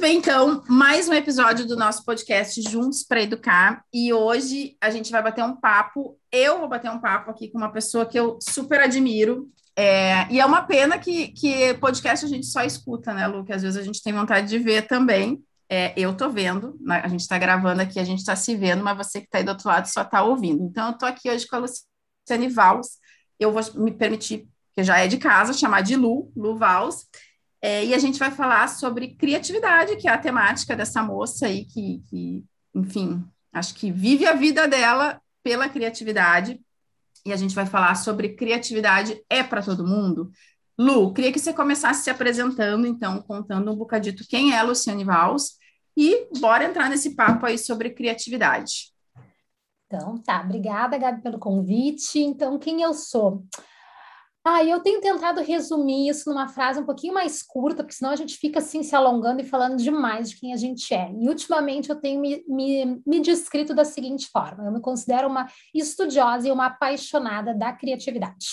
Muito bem, então, mais um episódio do nosso podcast Juntos para Educar. E hoje a gente vai bater um papo. Eu vou bater um papo aqui com uma pessoa que eu super admiro. É, e é uma pena que, que podcast a gente só escuta, né, Lu? Que às vezes a gente tem vontade de ver também. É, eu tô vendo, né, a gente está gravando aqui, a gente está se vendo, mas você que está aí do outro lado só está ouvindo. Então, eu tô aqui hoje com a Luciane Valls. Eu vou me permitir, que já é de casa, chamar de Lu, Lu Valls. É, e a gente vai falar sobre criatividade, que é a temática dessa moça aí, que, que, enfim, acho que vive a vida dela pela criatividade. E a gente vai falar sobre criatividade é para todo mundo. Lu, queria que você começasse se apresentando, então, contando um bocadito quem é Luciane Valls e bora entrar nesse papo aí sobre criatividade. Então, tá. Obrigada, Gabi, pelo convite. Então, quem eu sou? Ah, eu tenho tentado resumir isso numa frase um pouquinho mais curta, porque senão a gente fica assim se alongando e falando demais de quem a gente é. E ultimamente eu tenho me, me, me descrito da seguinte forma: eu me considero uma estudiosa e uma apaixonada da criatividade.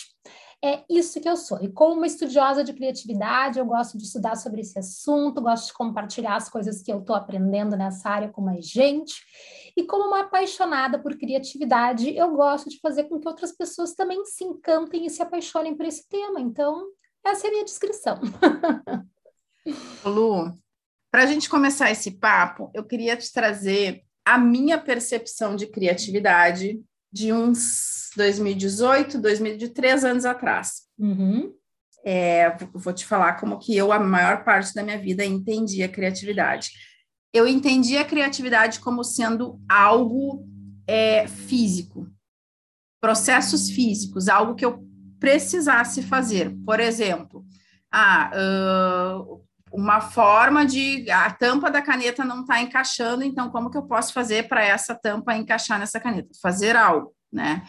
É isso que eu sou. E como uma estudiosa de criatividade, eu gosto de estudar sobre esse assunto, gosto de compartilhar as coisas que eu estou aprendendo nessa área com mais gente. E como uma apaixonada por criatividade, eu gosto de fazer com que outras pessoas também se encantem e se apaixonem por esse tema. Então, essa é a minha descrição. Lu, para a gente começar esse papo, eu queria te trazer a minha percepção de criatividade de uns 2018, 2003 anos atrás. Uhum. É, vou te falar como que eu, a maior parte da minha vida, entendi a criatividade. Eu entendi a criatividade como sendo algo é, físico, processos físicos, algo que eu precisasse fazer. Por exemplo, ah, uh, uma forma de a tampa da caneta não está encaixando, então como que eu posso fazer para essa tampa encaixar nessa caneta? Fazer algo, né?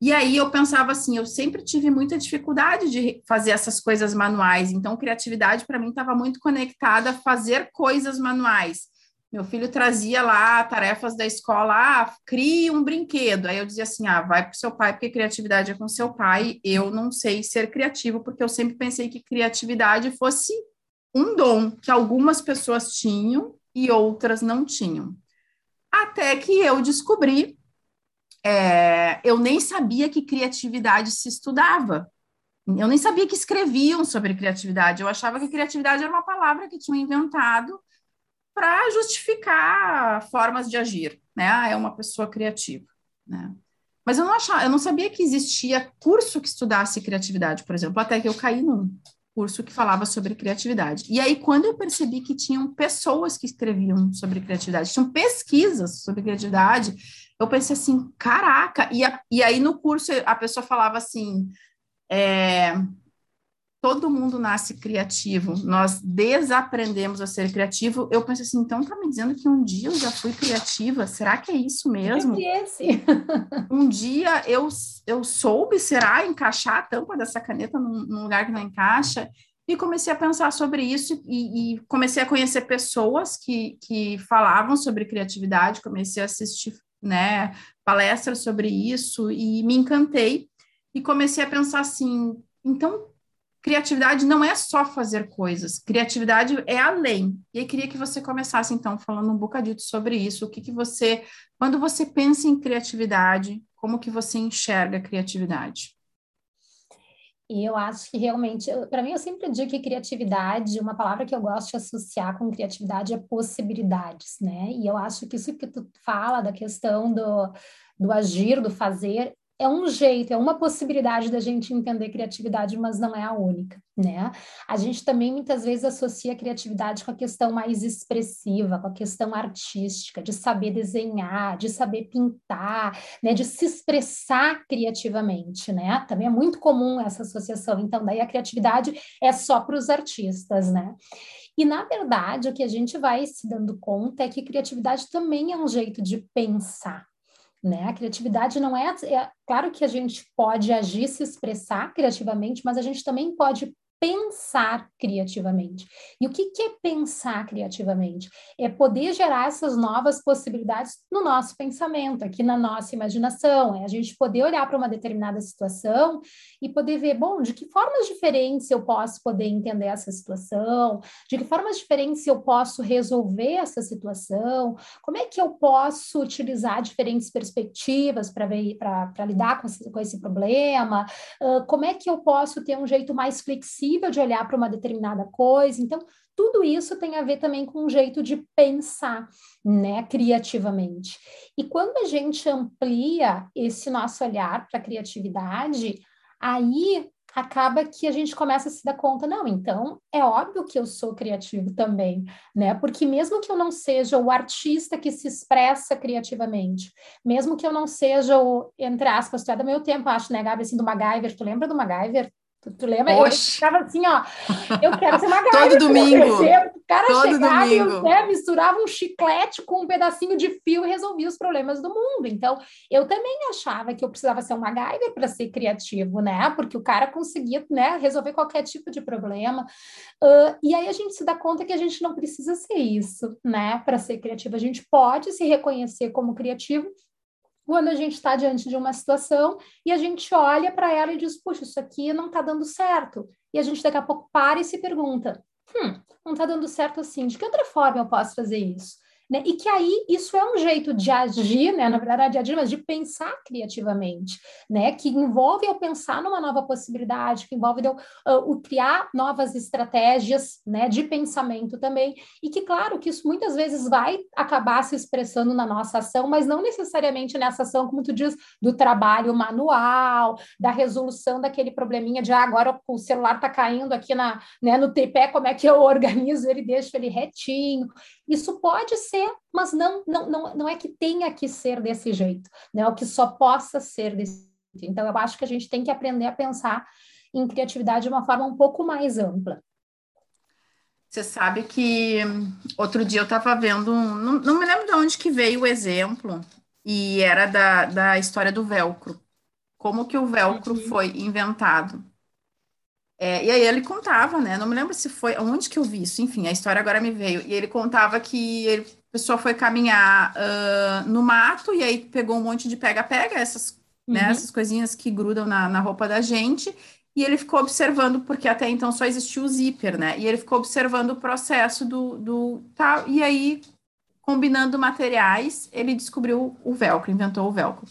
E aí eu pensava assim, eu sempre tive muita dificuldade de fazer essas coisas manuais, então criatividade para mim estava muito conectada a fazer coisas manuais. Meu filho trazia lá tarefas da escola, ah, crie um brinquedo. Aí eu dizia assim, ah, vai para o seu pai, porque criatividade é com seu pai. Eu não sei ser criativo, porque eu sempre pensei que criatividade fosse um dom que algumas pessoas tinham e outras não tinham. Até que eu descobri, é, eu nem sabia que criatividade se estudava. Eu nem sabia que escreviam sobre criatividade. Eu achava que criatividade era uma palavra que tinham inventado para justificar formas de agir, né? Ah, é uma pessoa criativa, né? Mas eu não achava, eu não sabia que existia curso que estudasse criatividade, por exemplo, até que eu caí num curso que falava sobre criatividade. E aí, quando eu percebi que tinham pessoas que escreviam sobre criatividade, tinham pesquisas sobre criatividade, eu pensei assim, caraca! E, a, e aí, no curso, a pessoa falava assim, é, todo mundo nasce criativo, nós desaprendemos a ser criativo. Eu pensei assim, então tá me dizendo que um dia eu já fui criativa? Será que é isso mesmo? É esse. um dia eu, eu soube, será, encaixar a tampa dessa caneta num, num lugar que não encaixa? E comecei a pensar sobre isso e, e, comecei a conhecer pessoas que, que falavam sobre criatividade, comecei a assistir né, palestras sobre isso e me encantei e comecei a pensar assim, então criatividade não é só fazer coisas, criatividade é além. E eu queria que você começasse, então, falando um bocadito sobre isso. O que, que você, quando você pensa em criatividade, como que você enxerga a criatividade? E eu acho que realmente, para mim, eu sempre digo que criatividade, uma palavra que eu gosto de associar com criatividade é possibilidades, né? E eu acho que isso que tu fala da questão do, do agir, do fazer, é um jeito, é uma possibilidade da gente entender criatividade, mas não é a única, né? A gente também muitas vezes associa a criatividade com a questão mais expressiva, com a questão artística, de saber desenhar, de saber pintar, né? De se expressar criativamente, né? Também é muito comum essa associação. Então, daí a criatividade é só para os artistas, né? E, na verdade, o que a gente vai se dando conta é que criatividade também é um jeito de pensar, né? A criatividade não é, é, claro que a gente pode agir, se expressar criativamente, mas a gente também pode pensar criativamente. E o que, é pensar criativamente? É poder gerar essas novas possibilidades no nosso pensamento, aqui na nossa imaginação, é a gente poder olhar para uma determinada situação e poder ver, bom, de que formas diferentes eu posso poder entender essa situação, de que formas diferentes eu posso resolver essa situação, como é que eu posso utilizar diferentes perspectivas para lidar com esse, com esse problema, uh, como é que eu posso ter um jeito mais flexível flexível de olhar para uma determinada coisa. Então, tudo isso tem a ver também com um jeito de pensar, né, criativamente. E quando a gente amplia esse nosso olhar para a criatividade, aí acaba que a gente começa a se dar conta, não, então é óbvio que eu sou criativo também, né? Porque mesmo que eu não seja o artista que se expressa criativamente, mesmo que eu não seja o, entre aspas, tu é do meu tempo, acho, né, Gabi, assim, do MacGyver, tu lembra do MacGyver? Tu, tu lembra? Oxe. Eu ficava assim, ó, eu quero ser uma garota. Todo domingo. O cara Todo chegava domingo. e né, misturava um chiclete com um pedacinho de fio e resolvia os problemas do mundo. Então, eu também achava que eu precisava ser uma MacGyver para ser criativo, né? Porque o cara conseguia né, resolver qualquer tipo de problema. Uh, e aí a gente se dá conta que a gente não precisa ser isso, né? Para ser criativo. A gente pode se reconhecer como criativo quando a gente está diante de uma situação e a gente olha para ela e diz, puxa, isso aqui não está dando certo. E a gente daqui a pouco para e se pergunta, hum, não está dando certo assim, de que outra forma eu posso fazer isso? Né? E que aí isso é um jeito de agir, né? na verdade, de agir, mas de pensar criativamente, né? que envolve eu pensar numa nova possibilidade, que envolve eu uh, criar novas estratégias né? de pensamento também, e que, claro, que isso muitas vezes vai acabar se expressando na nossa ação, mas não necessariamente nessa ação, como tu diz, do trabalho manual, da resolução daquele probleminha de ah, agora o celular está caindo aqui na, né, no tripé, como é que eu organizo ele, deixo ele retinho. Isso pode ser, mas não, não, não, não é que tenha que ser desse jeito, né? O que só possa ser desse jeito. Então, eu acho que a gente tem que aprender a pensar em criatividade de uma forma um pouco mais ampla. Você sabe que outro dia eu estava vendo, um, não, não, me lembro de onde que veio o exemplo, e era da, da história do velcro. Como que o velcro uhum. foi inventado. É, e aí ele contava, né? Não me lembro se foi onde que eu vi isso, enfim, a história agora me veio. E ele contava que ele, a pessoa foi caminhar uh, no mato e aí pegou um monte de pega-pega, essas, né, uhum. né, essas coisinhas que grudam na, na roupa da gente, e ele ficou observando, porque até então só existia o zíper, né? E ele ficou observando o processo do, do tal, e aí, combinando materiais, ele descobriu o velcro, inventou o velcro.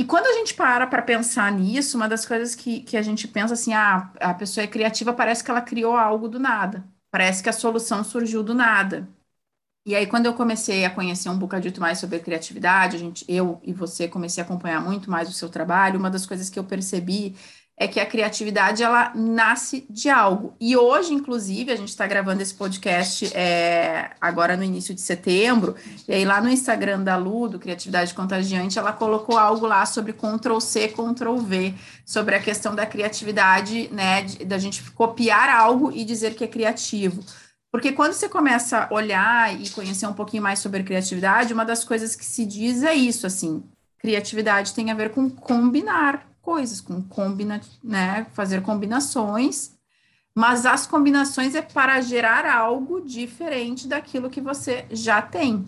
E quando a gente para para pensar nisso, uma das coisas que, que a gente pensa assim, ah, a pessoa é criativa, parece que ela criou algo do nada. Parece que a solução surgiu do nada. E aí, quando eu comecei a conhecer um bocadito mais sobre criatividade, a gente, eu e você comecei a acompanhar muito mais o seu trabalho, uma das coisas que eu percebi é que a criatividade ela nasce de algo. E hoje, inclusive, a gente está gravando esse podcast é, agora no início de setembro, e aí lá no Instagram da Lu, do Criatividade Contagiante, ela colocou algo lá sobre Ctrl C, Ctrl V, sobre a questão da criatividade, né, da gente copiar algo e dizer que é criativo. Porque quando você começa a olhar e conhecer um pouquinho mais sobre criatividade, uma das coisas que se diz é isso, assim, criatividade tem a ver com combinar coisas, com combina, né, fazer combinações, mas as combinações é para gerar algo diferente daquilo que você já tem.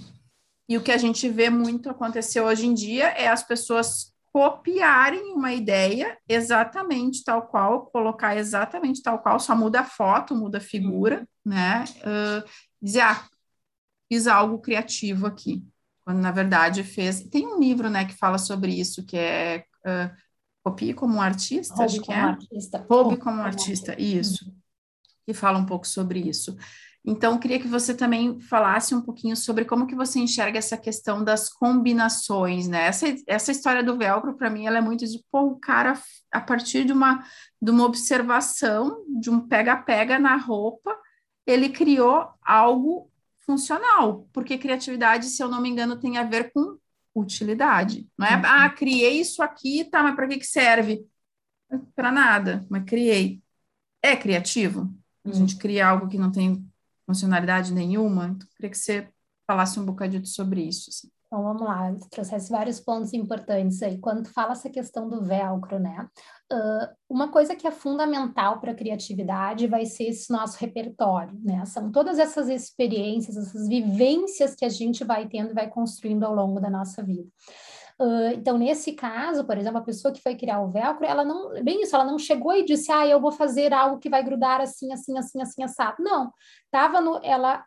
E o que a gente vê muito acontecer hoje em dia é as pessoas copiarem uma ideia exatamente tal qual, colocar exatamente tal qual, só muda a foto, muda a figura, né? Uh, dizer, ah, fiz algo criativo aqui. Quando, na verdade, fez... Tem um livro, né, que fala sobre isso, que é uh, Copie como um artista, acho que é. Artista. Roube como, como artista, artista, isso. Uhum. Que fala um pouco sobre isso. Então, queria que você também falasse um pouquinho sobre como que você enxerga essa questão das combinações, né? Essa, essa história do velcro, para mim, ela é muito de, pô, o cara, a partir de uma, de uma observação, de um pega-pega na roupa, ele criou algo funcional, porque criatividade, se eu não me engano, tem a ver com utilidade. Não é, uhum. ah, criei isso aqui, tá, mas para que, que serve? Para nada, mas criei. É criativo? A uhum. gente cria algo que não tem funcionalidade nenhuma? Então, queria que você falasse um bocadinho sobre isso. Assim. Então vamos lá, trouxesse vários pontos importantes aí. Quando fala essa questão do velcro, né? Uh, uma coisa que é fundamental para a criatividade vai ser esse nosso repertório, né? São todas essas experiências, essas vivências que a gente vai tendo e vai construindo ao longo da nossa vida. Uh, então, nesse caso, por exemplo, a pessoa que foi criar o velcro, ela não, bem isso, ela não chegou e disse, ah, eu vou fazer algo que vai grudar assim, assim, assim, assim, assado. Não, tava no, ela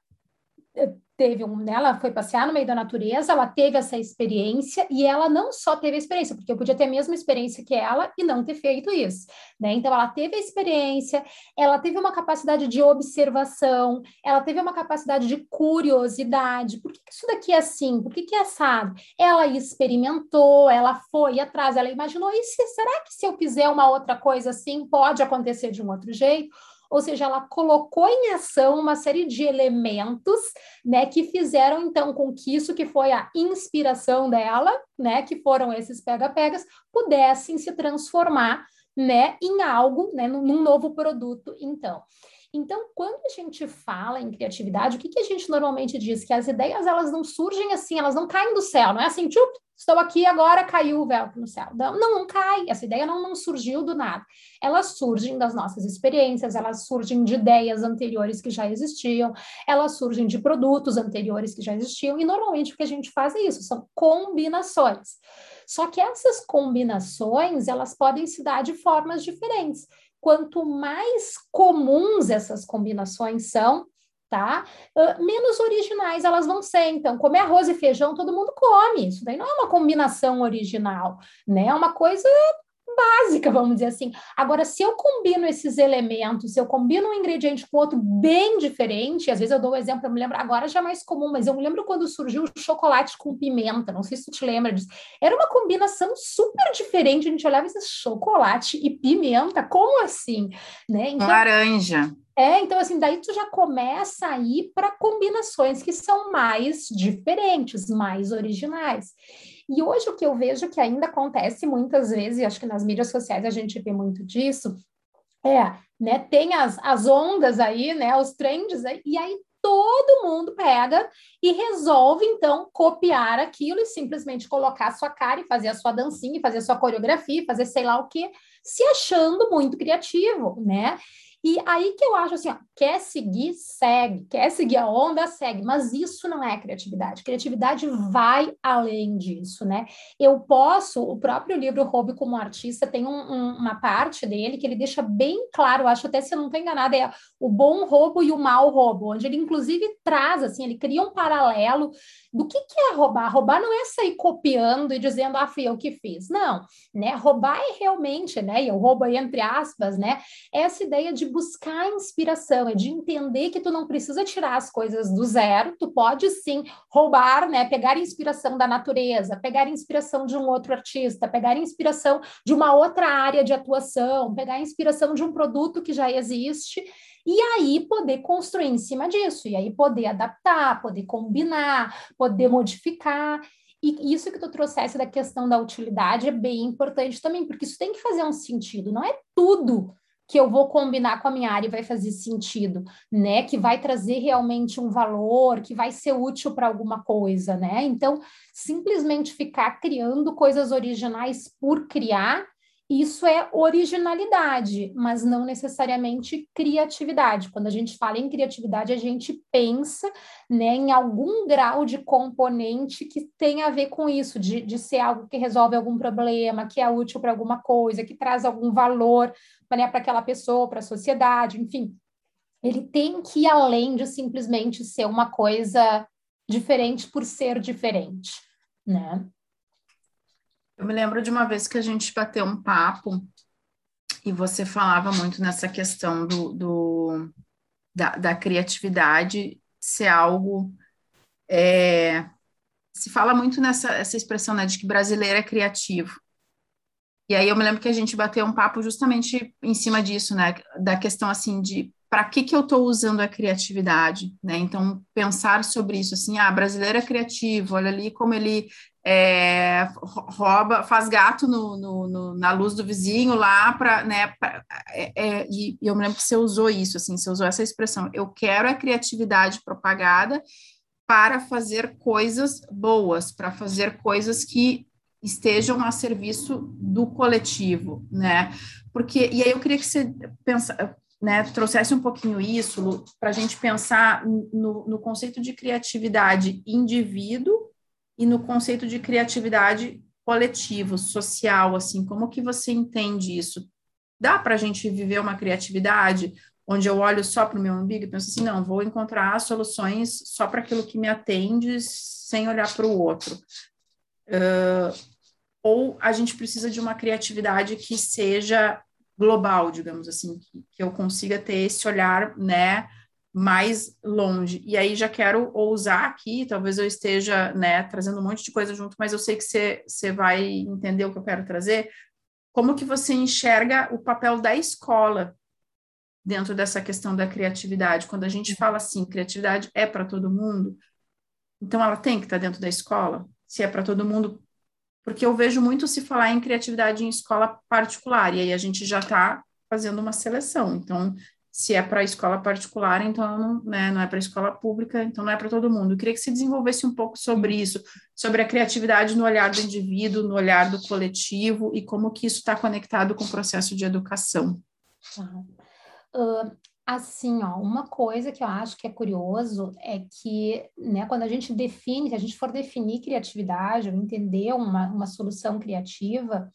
teve um, né, ela foi passear no meio da natureza, ela teve essa experiência e ela não só teve a experiência, porque eu podia ter a mesma experiência que ela e não ter feito isso, né? Então ela teve a experiência, ela teve uma capacidade de observação, ela teve uma capacidade de curiosidade. Por que, que isso daqui é assim? Por que, que é assado? Ela experimentou, ela foi atrás, ela imaginou, e se, será que se eu fizer uma outra coisa assim, pode acontecer de um outro jeito? Ou seja, ela colocou em ação uma série de elementos, né, que fizeram então com que isso que foi a inspiração dela, né, que foram esses pega-pegas, pudessem se transformar, né, em algo, né, num novo produto, então. Então, quando a gente fala em criatividade, o que, que a gente normalmente diz? Que as ideias, elas não surgem assim, elas não caem do céu, não é assim, tchup, estou aqui agora, caiu o véu no céu. Não, não cai, essa ideia não, não surgiu do nada. Elas surgem das nossas experiências, elas surgem de ideias anteriores que já existiam, elas surgem de produtos anteriores que já existiam, e normalmente o que a gente faz é isso, são combinações. Só que essas combinações, elas podem se dar de formas diferentes quanto mais comuns essas combinações são, tá? Uh, menos originais elas vão ser. Então, comer arroz e feijão todo mundo come. Isso daí não é uma combinação original, né? É uma coisa básica, vamos dizer assim. Agora, se eu combino esses elementos, se eu combino um ingrediente com outro bem diferente, às vezes eu dou um exemplo, eu me lembro, agora já é mais comum, mas eu me lembro quando surgiu o chocolate com pimenta, não sei se tu te lembra disso. Era uma combinação super diferente, a gente olhava esse chocolate e pimenta, como assim? Né? Então, Laranja. É, então assim, daí tu já começa a ir para combinações que são mais diferentes, mais originais. E hoje o que eu vejo que ainda acontece muitas vezes, e acho que nas mídias sociais a gente vê muito disso, é, né, tem as, as ondas aí, né, os trends aí, e aí todo mundo pega e resolve, então, copiar aquilo e simplesmente colocar a sua cara e fazer a sua dancinha, fazer a sua coreografia, fazer sei lá o que, se achando muito criativo, né? E aí que eu acho assim, ó, quer seguir, segue, quer seguir a onda, segue, mas isso não é criatividade. Criatividade vai além disso, né? Eu posso, o próprio livro Roube como Artista tem um, um, uma parte dele que ele deixa bem claro, acho até se eu não estou enganada, é o bom roubo e o mau roubo, onde ele inclusive traz, assim, ele cria um paralelo do que, que é roubar. Roubar não é sair copiando e dizendo, ah, fui eu que fiz. Não, né? Roubar é realmente, né? E eu roubo aí entre aspas, né? Essa ideia de buscar inspiração, é de entender que tu não precisa tirar as coisas do zero, tu pode sim roubar, né? Pegar inspiração da natureza, pegar inspiração de um outro artista, pegar inspiração de uma outra área de atuação, pegar inspiração de um produto que já existe e aí poder construir em cima disso, e aí poder adaptar, poder combinar, poder modificar. E isso que tu trouxesse da questão da utilidade é bem importante também, porque isso tem que fazer um sentido, não é tudo que eu vou combinar com a minha área e vai fazer sentido, né? Que vai trazer realmente um valor, que vai ser útil para alguma coisa, né? Então, simplesmente ficar criando coisas originais por criar, isso é originalidade, mas não necessariamente criatividade. Quando a gente fala em criatividade, a gente pensa né, em algum grau de componente que tem a ver com isso, de, de ser algo que resolve algum problema, que é útil para alguma coisa, que traz algum valor né, para aquela pessoa, para a sociedade, enfim. Ele tem que ir além de simplesmente ser uma coisa diferente por ser diferente, né? Eu me lembro de uma vez que a gente bateu um papo e você falava muito nessa questão do, do da, da, criatividade ser algo. É, se fala muito nessa essa expressão né, de que brasileiro é criativo. E aí eu me lembro que a gente bateu um papo justamente em cima disso, né? Da questão assim de para que, que eu estou usando a criatividade, né? Então, pensar sobre isso, assim, ah, brasileiro é criativo, olha ali como ele é, rouba, faz gato no, no, no, na luz do vizinho lá para, né, pra, é, é, e, eu me lembro que você usou isso, assim, você usou essa expressão, eu quero a criatividade propagada para fazer coisas boas, para fazer coisas que estejam a serviço do coletivo, né? Porque e aí eu queria que você pensa, né, trouxesse um pouquinho isso para a gente pensar no, no conceito de criatividade indivíduo e no conceito de criatividade coletivo, social, assim, como que você entende isso? Dá para a gente viver uma criatividade onde eu olho só para o meu umbigo e penso assim, não, vou encontrar soluções só para aquilo que me atende, sem olhar para o outro. Uh, ou a gente precisa de uma criatividade que seja global, digamos assim, que, que eu consiga ter esse olhar, né, mais longe. E aí já quero ousar aqui, talvez eu esteja, né, trazendo um monte de coisa junto, mas eu sei que você vai entender o que eu quero trazer. Como que você enxerga o papel da escola dentro dessa questão da criatividade? Quando a gente uhum. fala assim, criatividade é para todo mundo, então ela tem que estar dentro da escola? Se é para todo mundo, porque eu vejo muito se falar em criatividade em escola particular, e aí a gente já está fazendo uma seleção. Então, se é para escola particular, então não, né, não é para escola pública, então não é para todo mundo. Eu queria que você desenvolvesse um pouco sobre isso, sobre a criatividade no olhar do indivíduo, no olhar do coletivo e como que isso está conectado com o processo de educação. Uh, Assim, ó, uma coisa que eu acho que é curioso é que, né, quando a gente define, se a gente for definir criatividade, ou entender uma, uma solução criativa,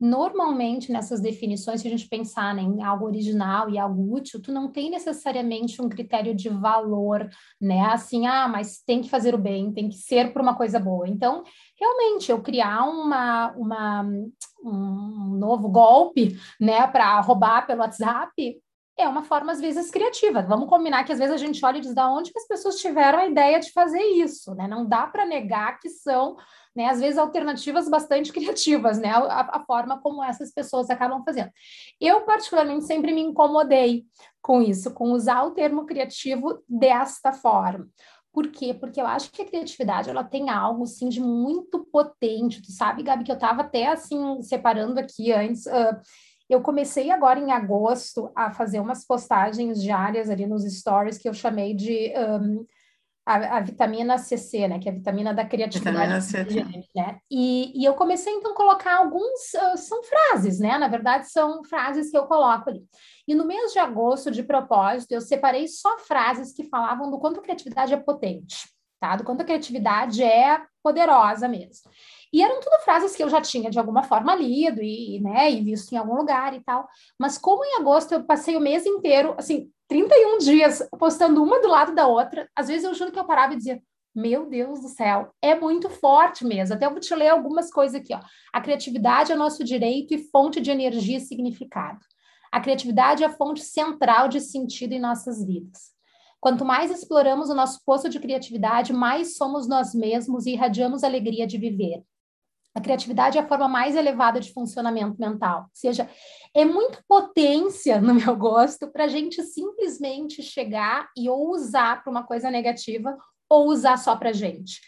normalmente nessas definições, se a gente pensar né, em algo original e algo útil, tu não tem necessariamente um critério de valor, né? Assim, ah, mas tem que fazer o bem, tem que ser por uma coisa boa. Então, realmente, eu criar uma, uma um novo golpe, né, para roubar pelo WhatsApp, é uma forma, às vezes, criativa. Vamos combinar que, às vezes, a gente olha e diz da onde que as pessoas tiveram a ideia de fazer isso, né? Não dá para negar que são, né, às vezes, alternativas bastante criativas, né? A, a, forma como essas pessoas acabam fazendo. Eu, particularmente, sempre me incomodei com isso, com usar o termo criativo desta forma. Por quê? Porque eu acho que a criatividade ela tem algo assim de muito potente. Tu sabe, Gabi, que eu estava até assim separando aqui antes. Uh, eu comecei agora em agosto a fazer umas postagens diárias ali nos stories que eu chamei de um, a, a, vitamina CC, né? Que é a vitamina da criatividade. Vitamina C. Né? E, e eu comecei então a colocar alguns, uh, são frases, né? Na verdade, são frases que eu coloco ali. E no mês de agosto, de propósito, eu separei só frases que falavam do quanto a criatividade é potente, tá? Do quanto a criatividade é poderosa mesmo. E eram tudo frases que eu já tinha de alguma forma lido e, né, e visto em algum lugar e tal. Mas como em agosto eu passei o mês inteiro, assim, 31 dias postando uma do lado da outra, às vezes eu juro que eu parava e dizia: meu Deus do céu, é muito forte mesmo. Até eu vou te ler algumas coisas aqui, ó. A criatividade é nosso direito e fonte de energia e significado. A criatividade é a fonte central de sentido em nossas vidas. Quanto mais exploramos o nosso poço de criatividade, mais somos nós mesmos e irradiamos alegria de viver. A criatividade é a forma mais elevada de funcionamento mental. Ou seja, é muito potência, no meu gosto, para a gente simplesmente chegar e ou usar para uma coisa negativa ou usar só para gente.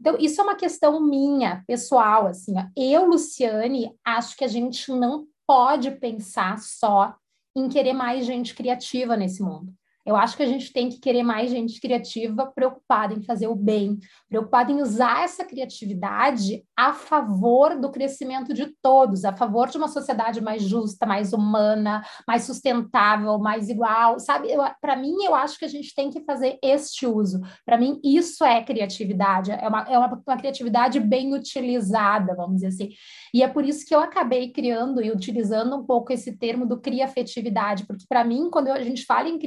Então, isso é uma questão minha, pessoal, assim, ó. eu, Luciane, acho que a gente não pode pensar só em querer mais gente criativa nesse mundo. Eu acho que a gente tem que querer mais gente criativa, preocupada em fazer o bem, preocupada em usar essa criatividade a favor do crescimento de todos, a favor de uma sociedade mais justa, mais humana, mais sustentável, mais igual, sabe? Para mim, eu acho que a gente tem que fazer este uso. Para mim, isso é criatividade, é uma, é uma, uma criatividade bem utilizada, vamos dizer assim. E é por isso que eu acabei criando e utilizando um pouco esse termo do criafetividade, porque para mim, quando a gente fala em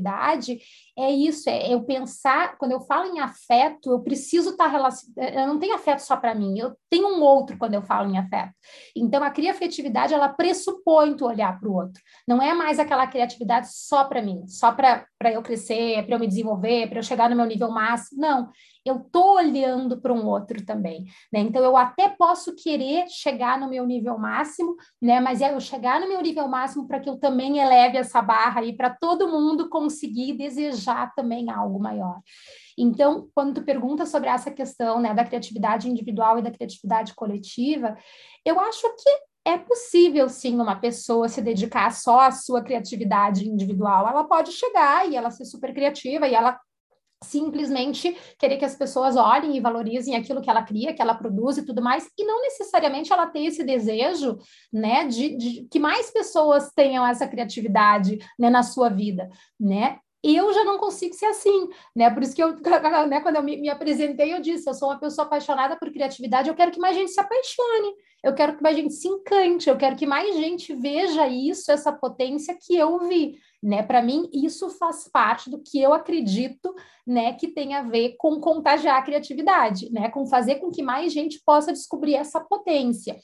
criatividade, é isso, é eu pensar, quando eu falo em afeto, eu preciso estar relacionado, eu não tenho afeto só para mim, eu tenho um outro quando eu falo em afeto. Então, a criatividade, ela pressupõe tu olhar para o outro. Não é mais aquela criatividade só para mim, só para eu crescer, para eu me desenvolver, para eu chegar no meu nível máximo. Não, eu estou olhando para um outro também, né? Então eu até posso querer chegar no meu nível máximo, né? Mas é eu chegar no meu nível máximo para que eu também eleve essa barra aí para todo mundo conseguir desejar também algo maior. Então, quando tu pergunta sobre essa questão, né, da criatividade individual e da criatividade coletiva, eu acho que é possível sim uma pessoa se dedicar só à sua criatividade individual. Ela pode chegar e ela ser super criativa e ela simplesmente querer que as pessoas olhem e valorizem aquilo que ela cria, que ela produz e tudo mais, e não necessariamente ela ter esse desejo, né, de, de que mais pessoas tenham essa criatividade, né, na sua vida, né? eu já não consigo ser assim, né? Por isso que eu, né, quando eu me, me, apresentei, eu disse, eu sou uma pessoa apaixonada por criatividade, eu quero que mais gente se apaixone, eu quero que mais gente se encante, eu quero que mais gente veja isso, essa potência que eu vi, né? Para mim, isso faz parte do que eu acredito, né, que tem a ver com contagiar a criatividade, né? Com fazer com que mais gente possa descobrir essa potência.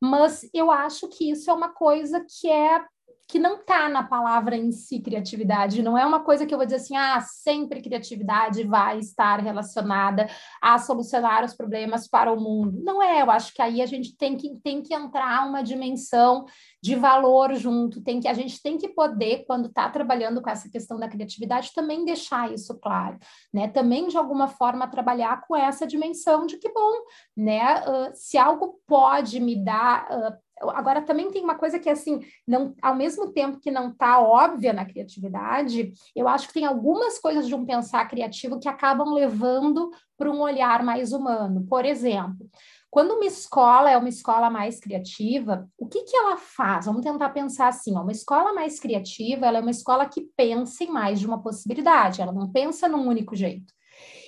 Mas eu acho que isso é uma coisa que é que não está na palavra em si criatividade, não é uma coisa que eu vou dizer assim, ah, sempre criatividade vai estar relacionada a solucionar os problemas para o mundo. Não é, eu acho que aí a gente tem que, tem que entrar uma dimensão de valor junto, tem que a gente tem que poder, quando está trabalhando com essa questão da criatividade, também deixar isso claro, né? Também, de alguma forma, trabalhar com essa dimensão de que, bom, né, uh, se algo pode me dar uh, Agora, também tem uma coisa que, assim, não, ao mesmo tempo que não está óbvia na criatividade, eu acho que tem algumas coisas de um pensar criativo que acabam levando para um olhar mais humano. Por exemplo, quando uma escola é uma escola mais criativa, o que, que ela faz? Vamos tentar pensar assim: uma escola mais criativa ela é uma escola que pensa em mais de uma possibilidade, ela não pensa num único jeito.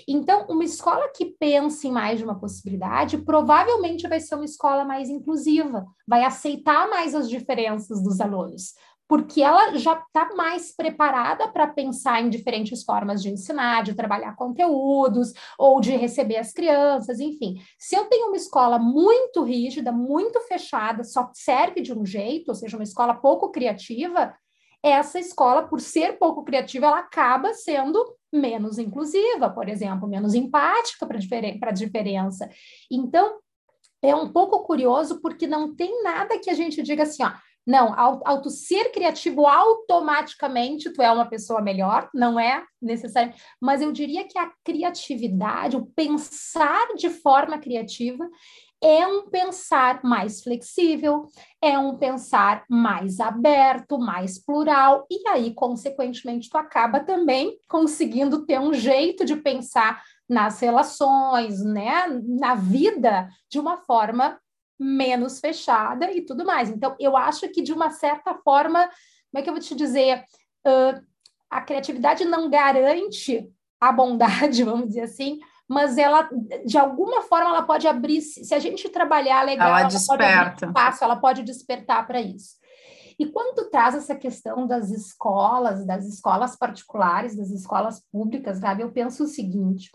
Então, uma escola que pensa em mais de uma possibilidade, provavelmente vai ser uma escola mais inclusiva, vai aceitar mais as diferenças dos alunos, porque ela já está mais preparada para pensar em diferentes formas de ensinar, de trabalhar conteúdos ou de receber as crianças, enfim. Se eu tenho uma escola muito rígida, muito fechada, só serve de um jeito, ou seja, uma escola pouco criativa, essa escola, por ser pouco criativa, ela acaba sendo menos inclusiva, por exemplo, menos empática para diferen a diferença. Então, é um pouco curioso porque não tem nada que a gente diga assim, ó, não, ao, ao tu ser criativo, automaticamente tu é uma pessoa melhor, não é necessário, mas eu diria que a criatividade, o pensar de forma criativa, é um pensar mais flexível, é um pensar mais aberto, mais plural, e aí, consequentemente, tu acaba também conseguindo ter um jeito de pensar nas relações, né, na vida, de uma forma menos fechada e tudo mais. Então, eu acho que, de uma certa forma, como é que eu vou te dizer? Uh, a criatividade não garante a bondade, vamos dizer assim, mas ela, de alguma forma, ela pode abrir, se a gente trabalhar legal, ela, ela desperta. pode espaço, ela pode despertar para isso. E quando traz essa questão das escolas, das escolas particulares, das escolas públicas, sabe, eu penso o seguinte,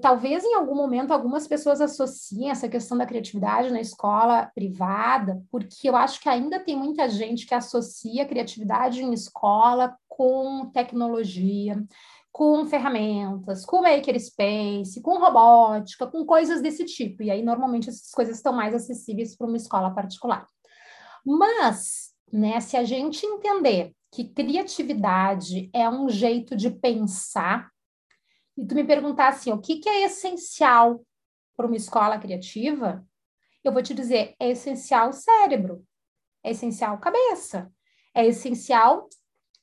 talvez em algum momento algumas pessoas associem essa questão da criatividade na escola privada, porque eu acho que ainda tem muita gente que associa a criatividade em escola com tecnologia, com ferramentas, com makerspace, com robótica, com coisas desse tipo. E aí, normalmente, essas coisas estão mais acessíveis para uma escola particular. Mas, né, se a gente entender que criatividade é um jeito de pensar, e tu me perguntar assim, o que, que é essencial para uma escola criativa, eu vou te dizer, é essencial cérebro, é essencial cabeça, é essencial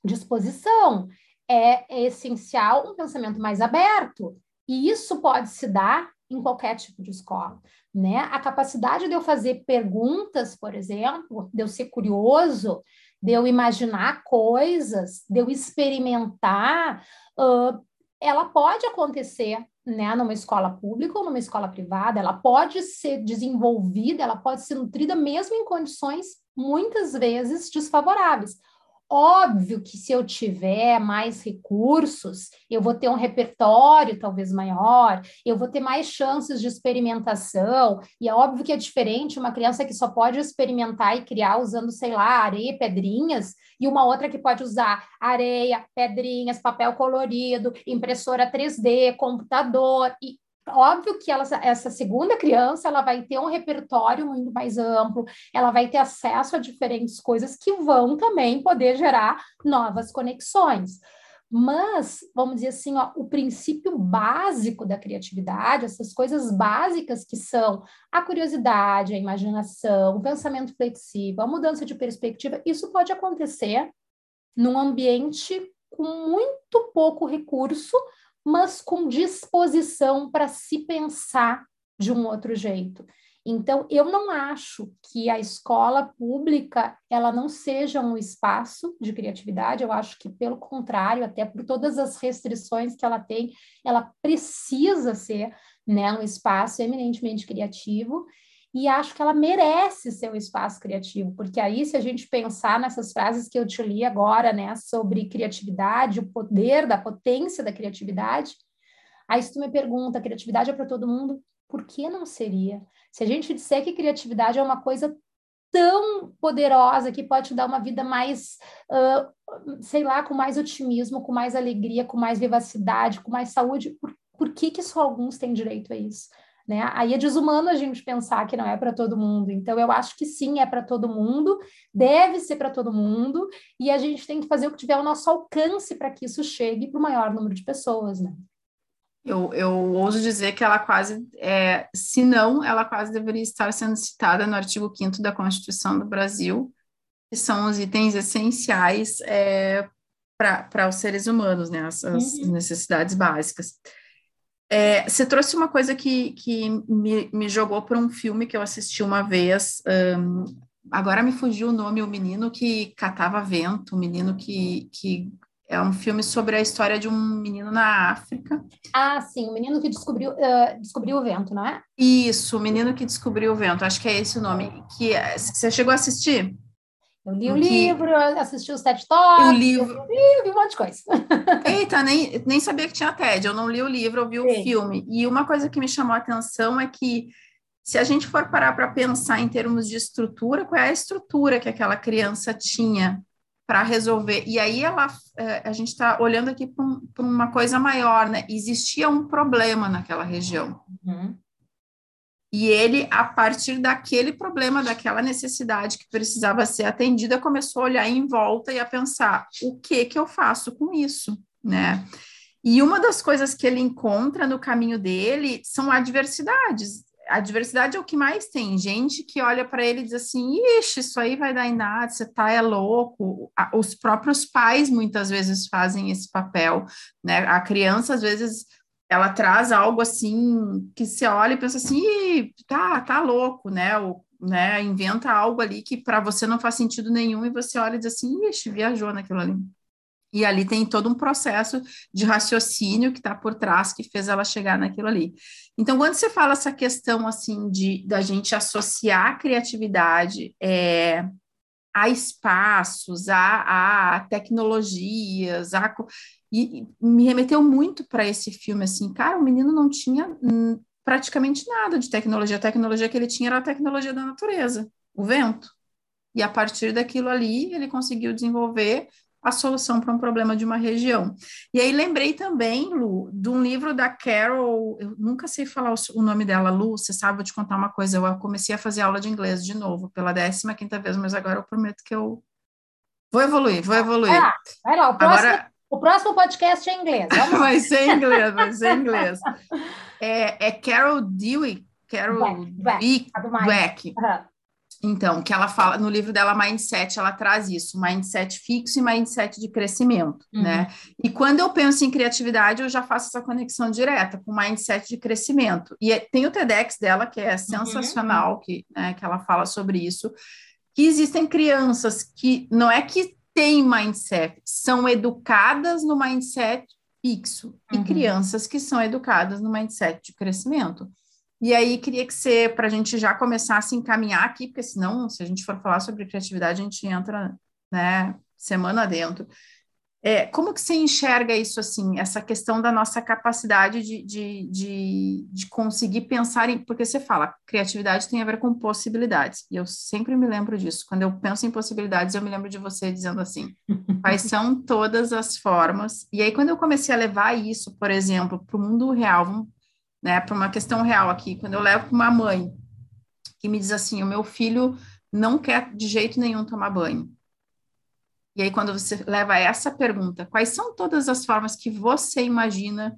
disposição, é essencial um pensamento mais aberto. E isso pode se dar em qualquer tipo de escola, né? A capacidade de eu fazer perguntas, por exemplo, de eu ser curioso, de eu imaginar coisas, de eu experimentar, uh, ela pode acontecer, né, numa escola pública ou numa escola privada, ela pode ser desenvolvida, ela pode ser nutrida mesmo em condições muitas vezes desfavoráveis. Óbvio que se eu tiver mais recursos, eu vou ter um repertório talvez maior, eu vou ter mais chances de experimentação, e é óbvio que é diferente uma criança que só pode experimentar e criar usando, sei lá, areia pedrinhas, e uma outra que pode usar areia, pedrinhas, papel colorido, impressora 3D, computador, e Óbvio que ela, essa segunda criança ela vai ter um repertório muito mais amplo, ela vai ter acesso a diferentes coisas que vão também poder gerar novas conexões. Mas, vamos dizer assim, ó, o princípio básico da criatividade, essas coisas básicas que são a curiosidade, a imaginação, o pensamento flexível, a mudança de perspectiva, isso pode acontecer num ambiente com muito pouco recurso, mas com disposição para se pensar de um outro jeito. Então, eu não acho que a escola pública ela não seja um espaço de criatividade, eu acho que, pelo contrário, até por todas as restrições que ela tem, ela precisa ser né, um espaço eminentemente criativo, e acho que ela merece ser um espaço criativo, porque aí, se a gente pensar nessas frases que eu te li agora, né, sobre criatividade, o poder da potência da criatividade, aí se tu me pergunta, criatividade é para todo mundo? Por que não seria? Se a gente disser que criatividade é uma coisa tão poderosa que pode te dar uma vida mais, uh, sei lá, com mais otimismo, com mais alegria, com mais vivacidade, com mais saúde, por, por que, que só alguns têm direito a isso? Né? Aí é desumano a gente pensar que não é para todo mundo. Então, eu acho que sim, é para todo mundo, deve ser para todo mundo, e a gente tem que fazer o que tiver ao nosso alcance para que isso chegue para o maior número de pessoas. Né? Eu, eu ouso dizer que ela quase, é, se não, ela quase deveria estar sendo citada no artigo 5 da Constituição do Brasil, que são os itens essenciais é, para os seres humanos, né, as, as uhum. necessidades básicas. É, você trouxe uma coisa que, que me, me jogou para um filme que eu assisti uma vez, um, agora me fugiu o nome, o menino que catava vento, o menino que, que é um filme sobre a história de um menino na África. Ah, sim, o menino que descobriu, uh, descobriu o vento, não é? Isso, o menino que descobriu o vento, acho que é esse o nome. Que é, você chegou a assistir? Eu li o que... livro, assisti os TED Talks, o livro... eu vi um monte de coisa. Eita, nem, nem sabia que tinha TED, eu não li o livro, eu vi o filme. E uma coisa que me chamou a atenção é que se a gente for parar para pensar em termos de estrutura, qual é a estrutura que aquela criança tinha para resolver. E aí ela, é, a gente está olhando aqui para um, uma coisa maior, né? Existia um problema naquela região. Uhum. E ele, a partir daquele problema, daquela necessidade que precisava ser atendida, começou a olhar em volta e a pensar: o que que eu faço com isso, né? E uma das coisas que ele encontra no caminho dele são adversidades a diversidade é o que mais tem. Gente que olha para ele e diz assim: ixi, isso aí vai dar em nada, você tá é louco. Os próprios pais muitas vezes fazem esse papel, né? A criança, às vezes, ela traz algo assim que você olha e pensa assim: tá, tá louco, né? O, né? Inventa algo ali que para você não faz sentido nenhum e você olha e diz assim: ixi, viajou naquilo ali. E ali tem todo um processo de raciocínio que está por trás que fez ela chegar naquilo ali. Então, quando você fala essa questão assim de da gente associar a criatividade é, a espaços, a, a tecnologias, a, e, me remeteu muito para esse filme assim, cara, o menino não tinha hum, praticamente nada de tecnologia. A tecnologia que ele tinha era a tecnologia da natureza, o vento. E a partir daquilo ali, ele conseguiu desenvolver a solução para um problema de uma região. E aí lembrei também, Lu, de um livro da Carol, eu nunca sei falar o, nome dela, Lu, você sabe, vou te contar uma coisa, eu comecei a fazer aula de inglês de novo, pela 15 quinta vez, mas agora eu prometo que eu vou evoluir, vou evoluir. Ah, vai lá, o próximo, agora... o próximo podcast é em inglês. vai ser em inglês, vai ser em inglês. É, é Carol Dweck, Carol Dweck, Dweck. Uhum. Então, que ela fala no livro dela Mindset, ela traz isso, mindset fixo e mindset de crescimento, uhum. né? E quando eu penso em criatividade, eu já faço essa conexão direta com mindset de crescimento. E é, tem o TEDx dela que é uhum. sensacional, uhum. que, né, que ela fala sobre isso, que existem crianças que não é que têm mindset, são educadas no mindset fixo uhum. e crianças que são educadas no mindset de crescimento. E aí, queria que você, para a gente já começar a se encaminhar aqui, porque senão, se a gente for falar sobre criatividade, a gente entra, né, semana dentro. É, como que você enxerga isso, assim, essa questão da nossa capacidade de, de, de, de, conseguir pensar em... Porque você fala, criatividade tem a ver com possibilidades, e eu sempre me lembro disso. Quando eu penso em possibilidades, eu me lembro de você dizendo assim, quais são todas as formas... E aí, quando eu comecei a levar isso, por exemplo, para o mundo real, né, para uma questão real aqui, quando eu levo para uma mãe que me diz assim, o meu filho não quer de jeito nenhum tomar banho. E aí, quando você leva essa pergunta, quais são todas as formas que você imagina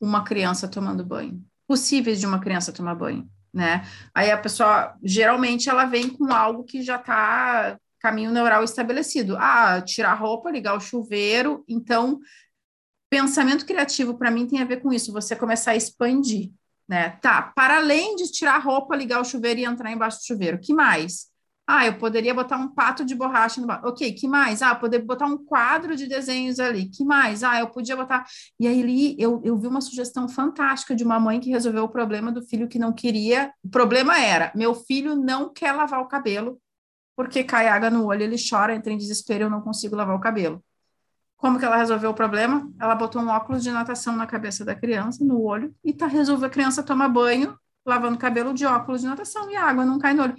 uma criança tomando banho? Possíveis de uma criança tomar banho, né? Aí a pessoa, geralmente, ela vem com algo que já está caminho neural estabelecido. Ah, tirar roupa, ligar o chuveiro. Então, pensamento criativo para mim tem a ver com isso, você começar a expandir, né? Tá, para além de tirar roupa, ligar o chuveiro e entrar embaixo do chuveiro, que mais? Ah, eu poderia botar um pato de borracha no bar. Ok, que mais? Ah, poder botar um quadro de desenhos ali. Que mais? Ah, eu podia botar. E aí ali eu, eu vi uma sugestão fantástica de uma mãe que resolveu o problema do filho que não queria. O problema era: meu filho não quer lavar o cabelo, porque cai água no olho, ele chora, entra em desespero, eu não consigo lavar o cabelo. Como que ela resolveu o problema? Ela botou um óculos de natação na cabeça da criança, no olho, e tá resolveu a criança tomar banho lavando cabelo de óculos de natação e a água não cai no olho.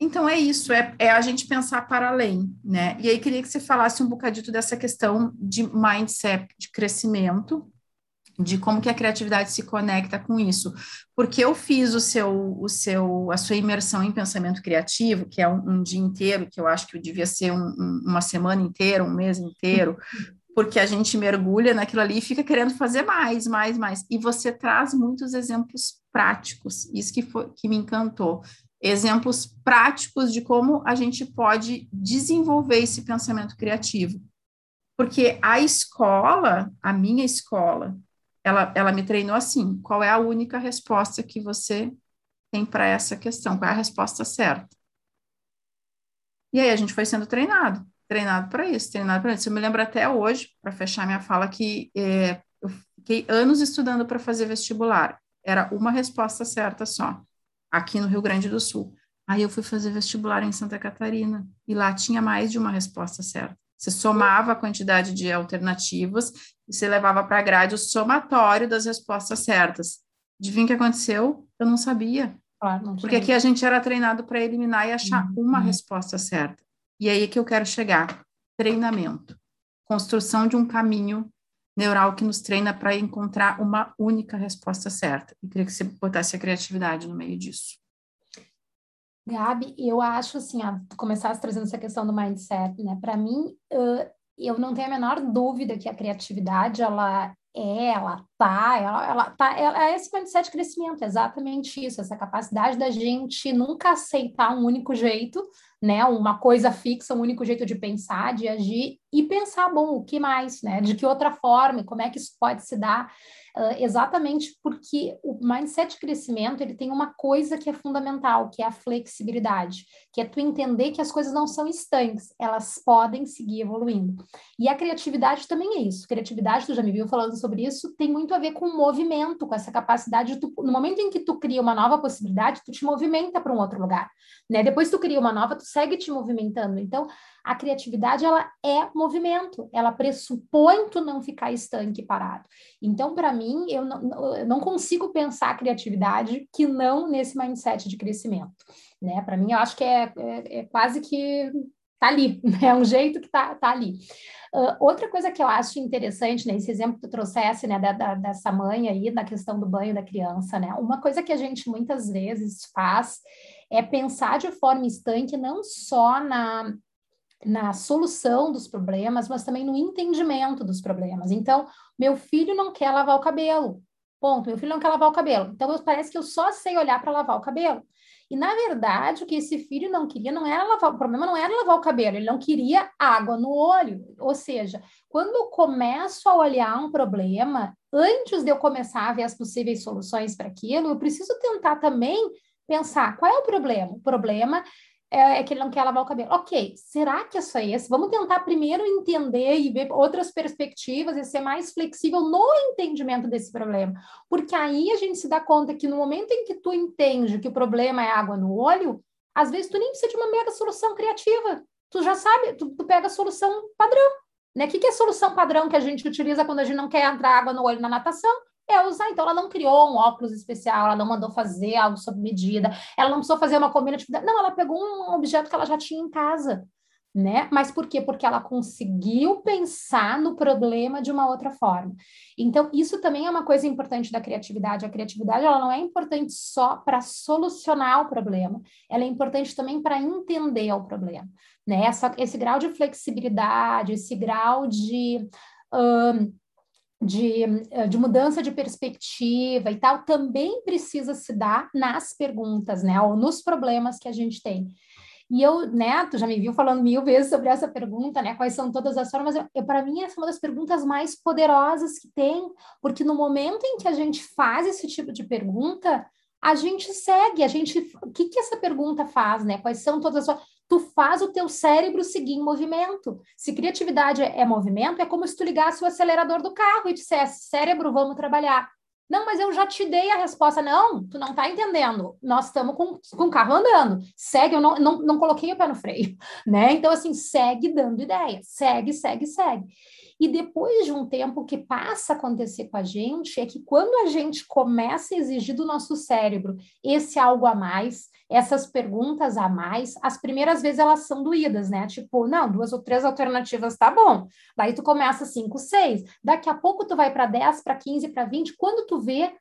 Então é isso, é, é, a gente pensar para além, né? E aí queria que você falasse um bocadito dessa questão de mindset, de crescimento, de como que a criatividade se conecta com isso. Porque eu fiz o seu, o seu, a sua imersão em pensamento criativo, que é um, um dia inteiro, que eu acho que devia ser um, um, uma semana inteira, um mês inteiro, porque a gente mergulha naquilo ali e fica querendo fazer mais, mais, mais. E você traz muitos exemplos práticos, isso que, foi, que me encantou exemplos práticos de como a gente pode desenvolver esse pensamento criativo. Porque a escola, a minha escola, ela, ela me treinou assim: qual é a única resposta que você tem para essa questão? Qual é a resposta certa? E aí a gente foi sendo treinado, treinado para isso, treinado para isso. Eu me lembro até hoje, para fechar minha fala, que é, eu fiquei anos estudando para fazer vestibular. Era uma resposta certa só aqui no Rio Grande do Sul. Aí eu fui fazer vestibular em Santa Catarina e lá tinha mais de uma resposta certa. Você somava a quantidade de alternativas e você levava para a grade o somatório das respostas certas. Adivinha o que aconteceu? Eu não sabia. Claro, não Porque aqui a gente era treinado para eliminar e achar uhum. uma resposta certa. E aí é que eu quero chegar. Treinamento. Construção de um caminho neural que nos treina para encontrar uma única resposta certa. E queria que você botasse a criatividade no meio disso. Gabi, eu acho assim, a começasse trazendo essa questão do mindset, né? Para mim, uh, eu não tenho a menor dúvida que a criatividade, ela ela tá, ela, ela tá, ela é esse mindset de crescimento, exatamente isso, essa capacidade da gente nunca aceitar um único jeito, né, uma coisa fixa, um único jeito de pensar, de agir e pensar, bom, o que mais, né, de que outra forma, como é que isso pode se dar, uh, exatamente porque o mindset de crescimento, ele tem uma coisa que é fundamental, que é a flexibilidade, que é tu entender que as coisas não são estanques, elas podem seguir evoluindo. E a criatividade também é isso, criatividade, tu já me viu falando sobre isso, tem muito a ver com o movimento, com essa capacidade de tu, no momento em que tu cria uma nova possibilidade, tu te movimenta para um outro lugar, né, depois tu cria uma nova, tu segue te movimentando. Então, a criatividade, ela é movimento, ela pressupõe tu não ficar estanque parado. Então, para mim, eu não, eu não consigo pensar a criatividade que não nesse mindset de crescimento, né? Para mim, eu acho que é, é, é quase que tá ali, né? é um jeito que tá, tá ali. Uh, outra coisa que eu acho interessante, né, esse exemplo que tu trouxesse, né, da, da, dessa mãe aí, da questão do banho da criança, né, uma coisa que a gente muitas vezes faz é pensar de forma estanque não só na, na solução dos problemas, mas também no entendimento dos problemas. Então, meu filho não quer lavar o cabelo. Ponto. Meu filho não quer lavar o cabelo. Então, parece que eu só sei olhar para lavar o cabelo. E, na verdade, o que esse filho não queria não era lavar, o problema não era lavar o cabelo, ele não queria água no olho. Ou seja, quando eu começo a olhar um problema, antes de eu começar a ver as possíveis soluções para aquilo, eu preciso tentar também pensar qual é o problema. O problema é, é, que ele não quer lavar o cabelo. Ok, será que é só esse? Vamos tentar primeiro entender e ver outras perspectivas e ser mais flexível no entendimento desse problema. Porque aí a gente se dá conta que no momento em que tu entende que o problema é água no olho, às vezes tu nem precisa de uma mega solução criativa. Tu já sabe, tu, tu pega a solução padrão. Né? O que, que é a solução padrão que a gente utiliza quando a gente não quer entrar água no olho na natação? É usar. Então, ela não criou um óculos especial, ela não mandou fazer algo sob medida, ela não precisou fazer uma combinativa. Não, ela pegou um objeto que ela já tinha em casa, né? Mas por quê? Porque ela conseguiu pensar no problema de uma outra forma. Então, isso também é uma coisa importante da criatividade. A criatividade, ela não é importante só para solucionar o problema, ela é importante também para entender o problema, né? Essa, esse grau de flexibilidade, esse grau de... de, eh, de, mudança de perspectiva e tal, também precisa se dar nas perguntas, né, ou nos problemas que a gente tem. E eu, né, já me viu falando mil vezes sobre essa pergunta, né? Quais são todas as formas? Para mim, essa é uma das perguntas mais poderosas que tem, porque no momento em que a gente faz esse tipo de pergunta, a gente segue, a gente, o que que essa pergunta faz, né? Quais são todas as tu faz o teu cérebro seguir em movimento. Se criatividade é, movimento, é como se tu ligasse o acelerador do carro e dissesse, cérebro, vamos trabalhar. Não, mas eu já te dei a resposta. Não, tu não está entendendo. Nós estamos com, com o carro andando. Segue, eu não, não, não coloquei o pé no freio, né? Então, assim, segue dando ideia. Segue, segue, segue. E depois de um tempo, o que passa a acontecer com a gente é que quando a gente começa a exigir do nosso cérebro esse algo a mais, essas perguntas a mais, as primeiras vezes elas são doídas, né? Tipo, não, duas ou três alternativas tá bom. Daí tu começa cinco, seis. Daqui a pouco tu vai para 10, para 15, para 20. Quando tu vê,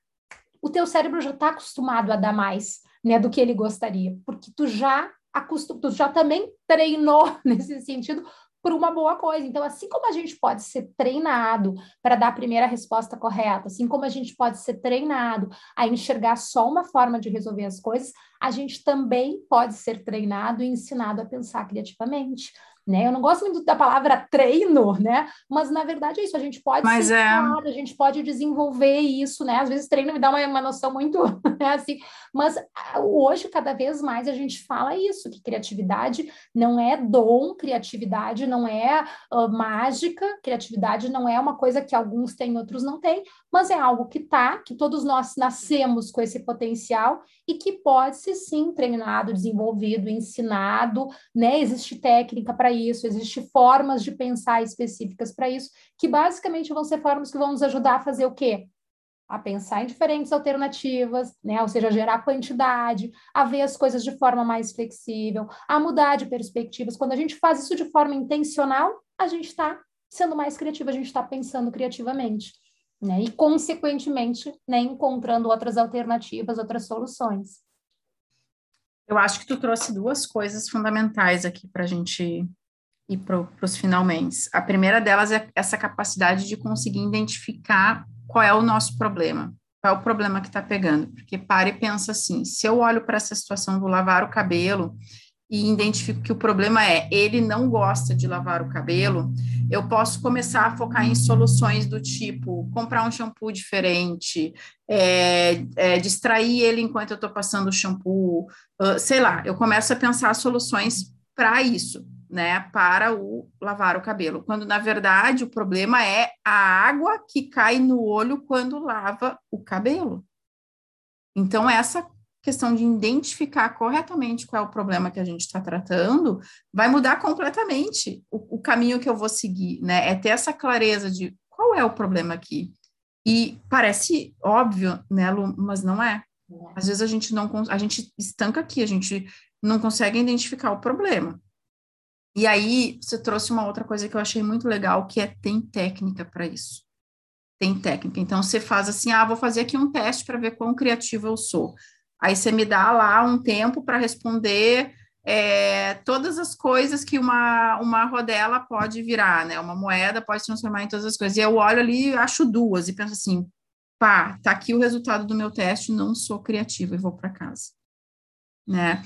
o teu cérebro já está acostumado a dar mais, né, do que ele gostaria, porque tu já acostum, tu já também treinou nesse sentido por uma boa coisa. Então, assim como a gente pode ser treinado para dar a primeira resposta correta, assim como a gente pode ser treinado a enxergar só uma forma de resolver as coisas, a gente também pode ser treinado e ensinado a pensar criativamente né? Eu não gosto muito da palavra treino, né? Mas na verdade é isso, a gente pode Mas é... a gente pode desenvolver isso, né? Às vezes treino me dá uma, uma noção muito né, assim, mas hoje cada vez mais a gente fala isso, que criatividade não é dom, criatividade não é uh, mágica, criatividade não é uma coisa que alguns têm, outros não têm, mas é algo que tá, que todos nós nascemos com esse potencial e que pode ser sim treinado, desenvolvido, ensinado, né? Existe técnica para isso, existem formas de pensar específicas para isso, que basicamente vão ser formas que vão nos ajudar a fazer o quê? A pensar em diferentes alternativas, né? Ou seja, gerar quantidade, a ver as coisas de forma mais flexível, a mudar de perspectivas. Quando a gente faz isso de forma intencional, a gente está sendo mais criativo, a gente está pensando criativamente. Né? E, consequentemente, né, encontrando outras alternativas, outras soluções. Eu acho que tu trouxe duas coisas fundamentais aqui para a gente e para os finalmente. A primeira delas é essa capacidade de conseguir identificar qual é o nosso problema, qual é o problema que está pegando. Porque para e pensa assim: se eu olho para essa situação do lavar o cabelo e identifico que o problema é ele não gosta de lavar o cabelo, eu posso começar a focar em soluções do tipo comprar um shampoo diferente, é, é, distrair ele enquanto eu estou passando o shampoo, uh, sei lá, eu começo a pensar soluções para isso né, para o lavar o cabelo, quando na verdade o problema é a água que cai no olho quando lava o cabelo. Então, essa questão de identificar corretamente qual é o problema que a gente está tratando vai mudar completamente o, o, caminho que eu vou seguir, né? É ter essa clareza de qual é o problema aqui. E parece óbvio, né, Lu, mas não é. Às vezes a gente não a gente estanca aqui, a gente não consegue identificar o problema. E aí você trouxe uma outra coisa que eu achei muito legal, que é tem técnica para isso. Tem técnica. Então você faz assim, ah, vou fazer aqui um teste para ver quão criativo eu sou. Aí você me dá lá um tempo para responder é, todas as coisas que uma, uma rodela pode virar, né? Uma moeda pode se transformar em todas as coisas. E eu olho ali, acho duas e penso assim, pá, tá aqui o resultado do meu teste, não sou criativa e vou para casa, né?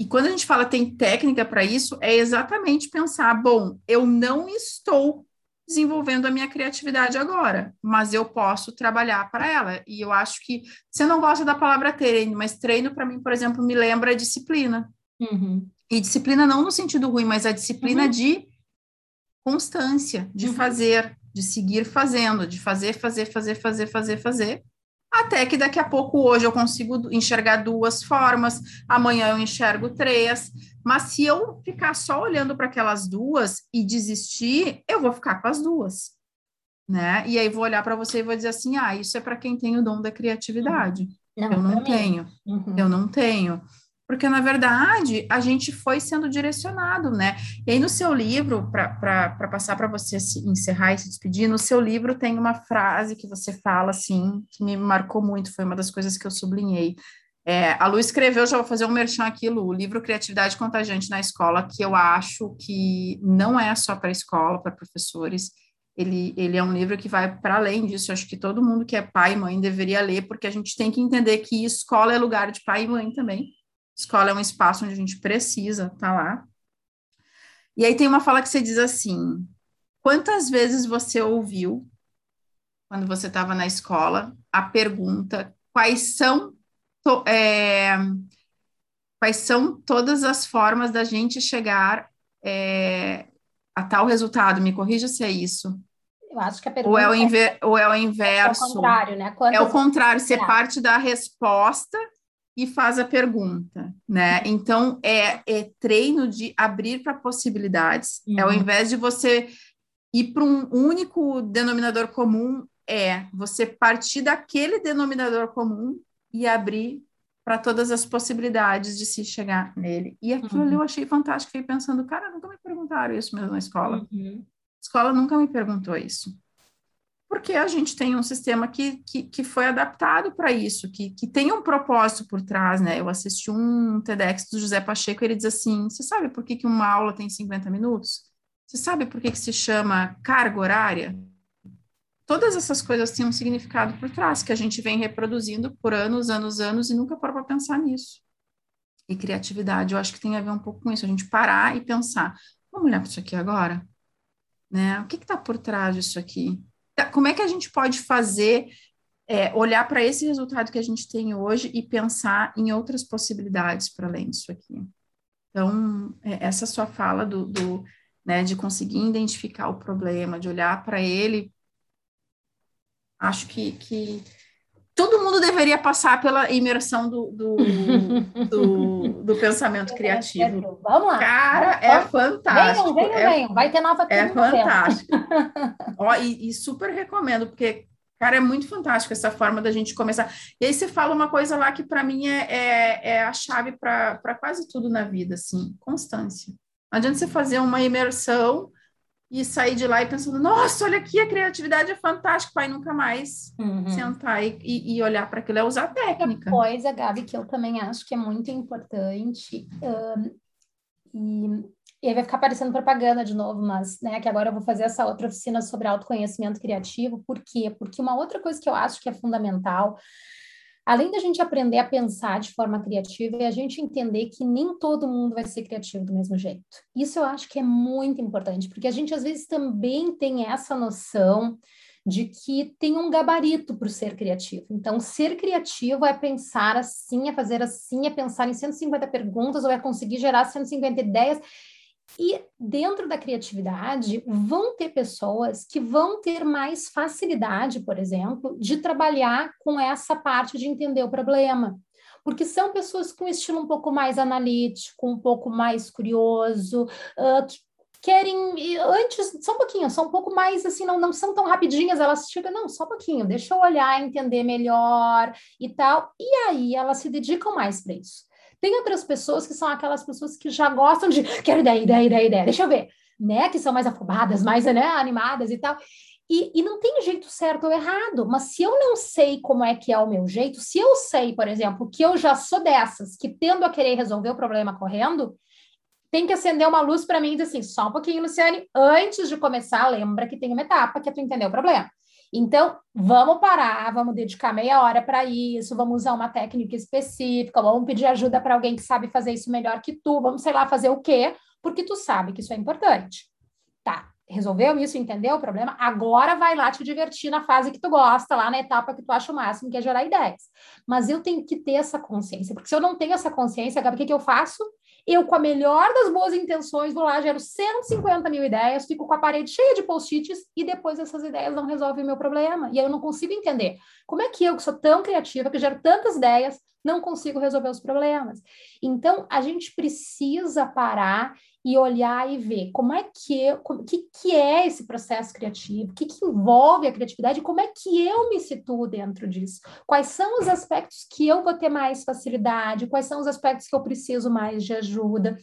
E quando a gente fala tem técnica para isso, é exatamente pensar: bom, eu não estou desenvolvendo a minha criatividade agora, mas eu posso trabalhar para ela. E eu acho que você não gosta da palavra treino, mas treino para mim, por exemplo, me lembra disciplina. Uhum. E disciplina não no sentido ruim, mas a disciplina uhum. de constância, de uhum. fazer, de seguir fazendo, de fazer, fazer, fazer, fazer, fazer, fazer, até que daqui a pouco hoje eu consigo enxergar duas formas, amanhã eu enxergo três, mas se eu ficar só olhando para aquelas duas e desistir, eu vou ficar com as duas, né? E aí vou olhar para você e vou dizer assim: "Ah, isso é para quem tem o dom da criatividade". Não, eu não tenho. Uhum. Eu não tenho porque na verdade a gente foi sendo direcionado, né? E aí no seu livro, para passar para você se encerrar e se despedir, no seu livro tem uma frase que você fala assim, que me marcou muito, foi uma das coisas que eu sublinhei. É, a Lu escreveu, já vou fazer um merchan aqui, Lu, o livro Criatividade Contagiante na Escola, que eu acho que não é só para escola, para professores, ele, ele é um livro que vai para além disso. Eu acho que todo mundo que é pai e mãe deveria ler, porque a gente tem que entender que escola é lugar de pai e mãe também Escola é um espaço onde a gente precisa estar tá lá. E aí tem uma fala que você diz assim: quantas vezes você ouviu, quando você estava na escola, a pergunta quais são, é, quais são todas as formas da gente chegar é, a tal resultado? Me corrija se é isso. Eu acho que a pergunta ou é o, inver, é, ou é o inverso. É o contrário, né? Quantas é o contrário, você parte da resposta e faz a pergunta, né? Então é, é treino de abrir para possibilidades. Uhum. É ao invés de você ir para um único denominador comum, é você partir daquele denominador comum e abrir para todas as possibilidades de se chegar nele. E aquilo uhum. eu achei fantástico. Fiquei pensando, cara, nunca me perguntaram isso mesmo na escola. Uhum. A escola nunca me perguntou isso. Porque a gente tem um sistema que, que, que foi adaptado para isso, que, que tem um propósito por trás, né? Eu assisti um TEDx do José Pacheco, ele diz assim: você sabe por que, que uma aula tem 50 minutos? Você sabe por que, que se chama carga horária? Todas essas coisas têm um significado por trás, que a gente vem reproduzindo por anos, anos, anos, e nunca para para pensar nisso. E criatividade, eu acho que tem a ver um pouco com isso, a gente parar e pensar, vamos olhar para isso aqui agora? Né? O que está por trás disso aqui? Como é que a gente pode fazer, é, olhar para esse resultado que a gente tem hoje e pensar em outras possibilidades para além disso aqui? Então, é, essa sua fala do, do né, de conseguir identificar o problema, de olhar para ele, acho que, que todo mundo deveria passar pela imersão do, do, do, do pensamento criativo. Vamos lá. Cara, é fantástico. Venham, venham, é, venham. Vai ter nova É fantástico. Ó, e, e, super recomendo, porque, cara, é muito fantástico essa forma da gente começar. E aí você fala uma coisa lá que, para mim, é, é, é, a chave para quase tudo na vida, assim, constância. Não adianta você fazer uma imersão e sair de lá e pensando, nossa, olha aqui, a criatividade é fantástica, pai, nunca mais uhum. sentar e, e olhar para aquilo, é usar a técnica. Outra coisa, Gabi, que eu também acho que é muito importante, um, e, e aí vai ficar parecendo propaganda de novo, mas, né, que agora eu vou fazer essa outra oficina sobre autoconhecimento criativo, por quê? Porque uma outra coisa que eu acho que é fundamental além da gente aprender a pensar de forma criativa, é a gente entender que nem todo mundo vai ser criativo do mesmo jeito. Isso eu acho que é muito importante, porque a gente às vezes também tem essa noção de que tem um gabarito para o ser criativo. Então, ser criativo é pensar assim, é fazer assim, é pensar em 150 perguntas ou é conseguir gerar 150 ideias. E dentro da criatividade, vão ter pessoas que vão ter mais facilidade, por exemplo, de trabalhar com essa parte de entender o problema. Porque são pessoas com estilo um pouco mais analítico, um pouco mais curioso, uh, que querem antes só um pouquinho, são um pouco mais assim, não, não são tão rapidinhas, elas chegam, não, só um pouquinho, deixa eu olhar, entender melhor e tal, e aí elas se dedicam mais para isso. Tem outras pessoas que são aquelas pessoas que já gostam de quero ideia, ideia, ideia, ideia, deixa eu ver, né? Que são mais afobadas, mais né, animadas e tal. E, e, não tem jeito certo ou errado, mas se eu não sei como é que é o meu jeito, se eu sei, por exemplo, que eu já sou dessas, que tendo a querer resolver o problema correndo, tem que acender uma luz para mim e dizer assim, só um pouquinho, Luciane, antes de começar, lembra que tem uma etapa que é tu entender o problema. Então, vamos parar, vamos dedicar meia hora para isso, vamos usar uma técnica específica, vamos pedir ajuda para alguém que sabe fazer isso melhor que tu, vamos, sei lá, fazer o quê? Porque tu sabe que isso é importante. Tá, resolveu isso, entendeu o problema? Agora vai lá te divertir na fase que tu gosta, lá na etapa que tu acha o máximo, que é gerar ideias. Mas eu tenho que ter essa consciência, porque se eu não tenho essa consciência, Gabi, o que, que eu faço? Eu, com a melhor das boas intenções, vou lá, gero 150 mil ideias, fico com a parede cheia de post-its e depois essas ideias não resolvem o meu problema. E aí eu não consigo entender como é que eu, que sou tão criativa, que gero tantas ideias, não consigo resolver os problemas. Então, a gente precisa parar e olhar e ver como é que eu, como, que, que é esse processo criativo, o que, que envolve a criatividade, como é que eu me situo dentro disso, quais são os aspectos que eu vou ter mais facilidade, quais são os aspectos que eu preciso mais de ajuda.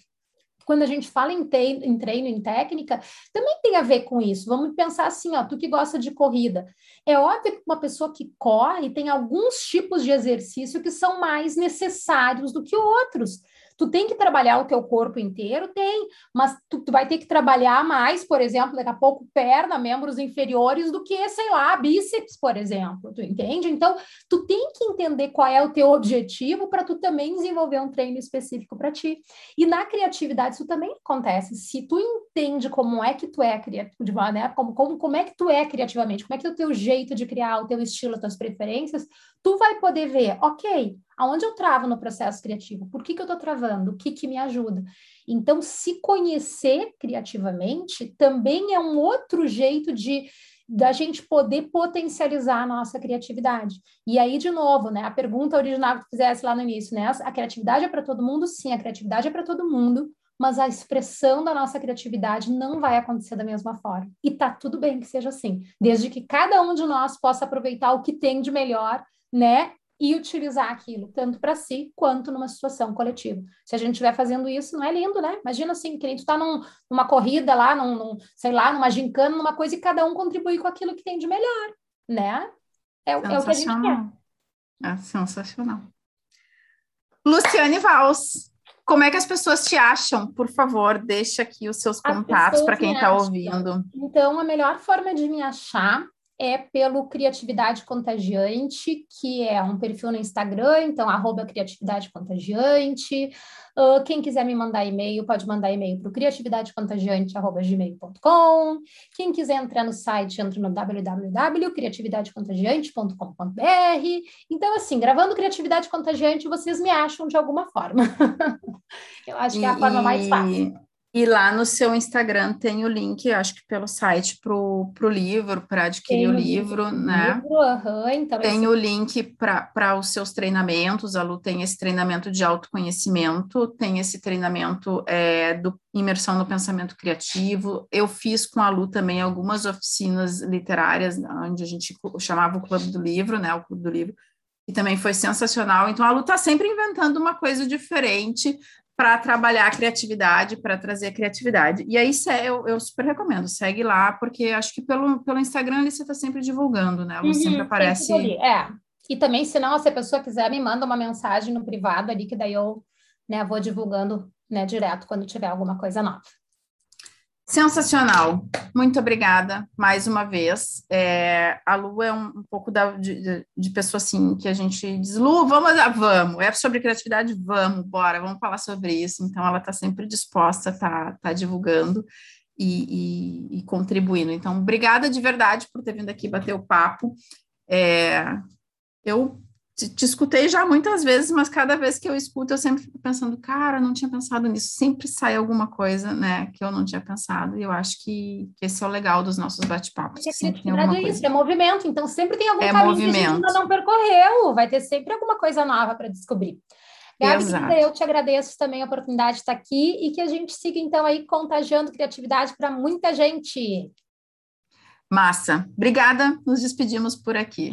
Quando a gente fala em, treino, em treino, em técnica, também tem a ver com isso. Vamos pensar assim, ó, tu que gosta de corrida. É óbvio que uma pessoa que corre tem alguns tipos de exercício que são mais necessários do que outros Tu tem que trabalhar o teu corpo inteiro? Tem, mas tu, tu, vai ter que trabalhar mais, por exemplo, daqui a pouco perna, membros inferiores do que, sei lá, bíceps, por exemplo, tu entende? Então, tu tem que entender qual é o teu objetivo para tu também desenvolver um treino específico para ti. E na criatividade isso também acontece. Se tu entende como é que tu é criativo, né? como, como, como é que tu é criativamente, como é que é o teu jeito de criar, o teu estilo, as tuas preferências, tu vai poder ver, ok, aonde eu travo no processo criativo? Por que, que eu estou travando? O que, que me ajuda? Então, se conhecer criativamente também é um outro jeito de da gente poder potencializar a nossa criatividade. E aí, de novo, né, a pergunta original que tu fizesse lá no início, né, a criatividade é para todo mundo? Sim, a criatividade é para todo mundo, mas a expressão da nossa criatividade não vai acontecer da mesma forma. E tá tudo bem que seja assim, desde que cada um de nós possa aproveitar o que tem de melhor, né? E utilizar aquilo, tanto para si quanto numa situação coletiva. Se a gente estiver fazendo isso, não é lindo, né? Imagina assim, que a gente está num, numa corrida lá, num, num, sei lá, numa gincana, numa coisa, e cada um contribui com aquilo que tem de melhor, né? É, é o que a gente quer. É sensacional. Luciane Vals, como é que as pessoas te acham? Por favor, deixa aqui os seus contatos para quem está ouvindo. Então, a melhor forma de me achar é pelo Criatividade Contagiante, que é um perfil no Instagram, então, arroba Criatividade Contagiante. Uh, quem quiser me mandar e-mail, pode mandar e-mail para o criatividadecontagiante.gmail.com. Quem quiser entrar no site, entra no www.criatividadecontagiante.com.br. Então, assim, gravando Criatividade Contagiante, vocês me acham de alguma forma. Eu acho que é a forma mais fácil. E lá no seu Instagram tem o link, acho que pelo site para o livro, para adquirir tem o livro, né? Livro, uhum, então tem esse... o link para os seus treinamentos. A Lu tem esse treinamento de autoconhecimento, tem esse treinamento é, do imersão no pensamento criativo. Eu fiz com a Lu também algumas oficinas literárias, onde a gente chamava o Clube do Livro, né? O Clube do Livro e também foi sensacional. Então, a Lu está sempre inventando uma coisa diferente para trabalhar a criatividade, para trazer a criatividade. E aí eu, eu, super recomendo, segue lá, porque acho que pelo, pelo Instagram você está sempre divulgando, né? Ela uhum, sempre aparece. É. E também, se não, se a pessoa quiser, me manda uma mensagem no privado ali, que daí eu né, vou divulgando né, direto quando tiver alguma coisa nova. Sensacional, muito obrigada mais uma vez. É, a Lu é um, um pouco da, de, de, pessoa assim que a gente diz, Lu, vamos, vamos, é sobre criatividade, vamos, bora, vamos falar sobre isso. Então, ela está sempre disposta tá, tá divulgando e, e, e, contribuindo. Então, obrigada de verdade por ter vindo aqui bater o papo. É, eu te, te, escutei já muitas vezes, mas cada vez que eu escuto, eu sempre fico pensando, cara, não tinha pensado nisso. Sempre sai alguma coisa, né, que eu não tinha pensado. E eu acho que, que esse é o legal dos nossos bate-papos. É isso, é movimento. Então, sempre tem algum é caminho movimento. que a gente ainda não percorreu. Vai ter sempre alguma coisa nova para descobrir. Gabi, eu te agradeço também a oportunidade de estar aqui e que a gente siga, então, aí contagiando criatividade para muita gente. Massa. Obrigada. Nos despedimos por aqui.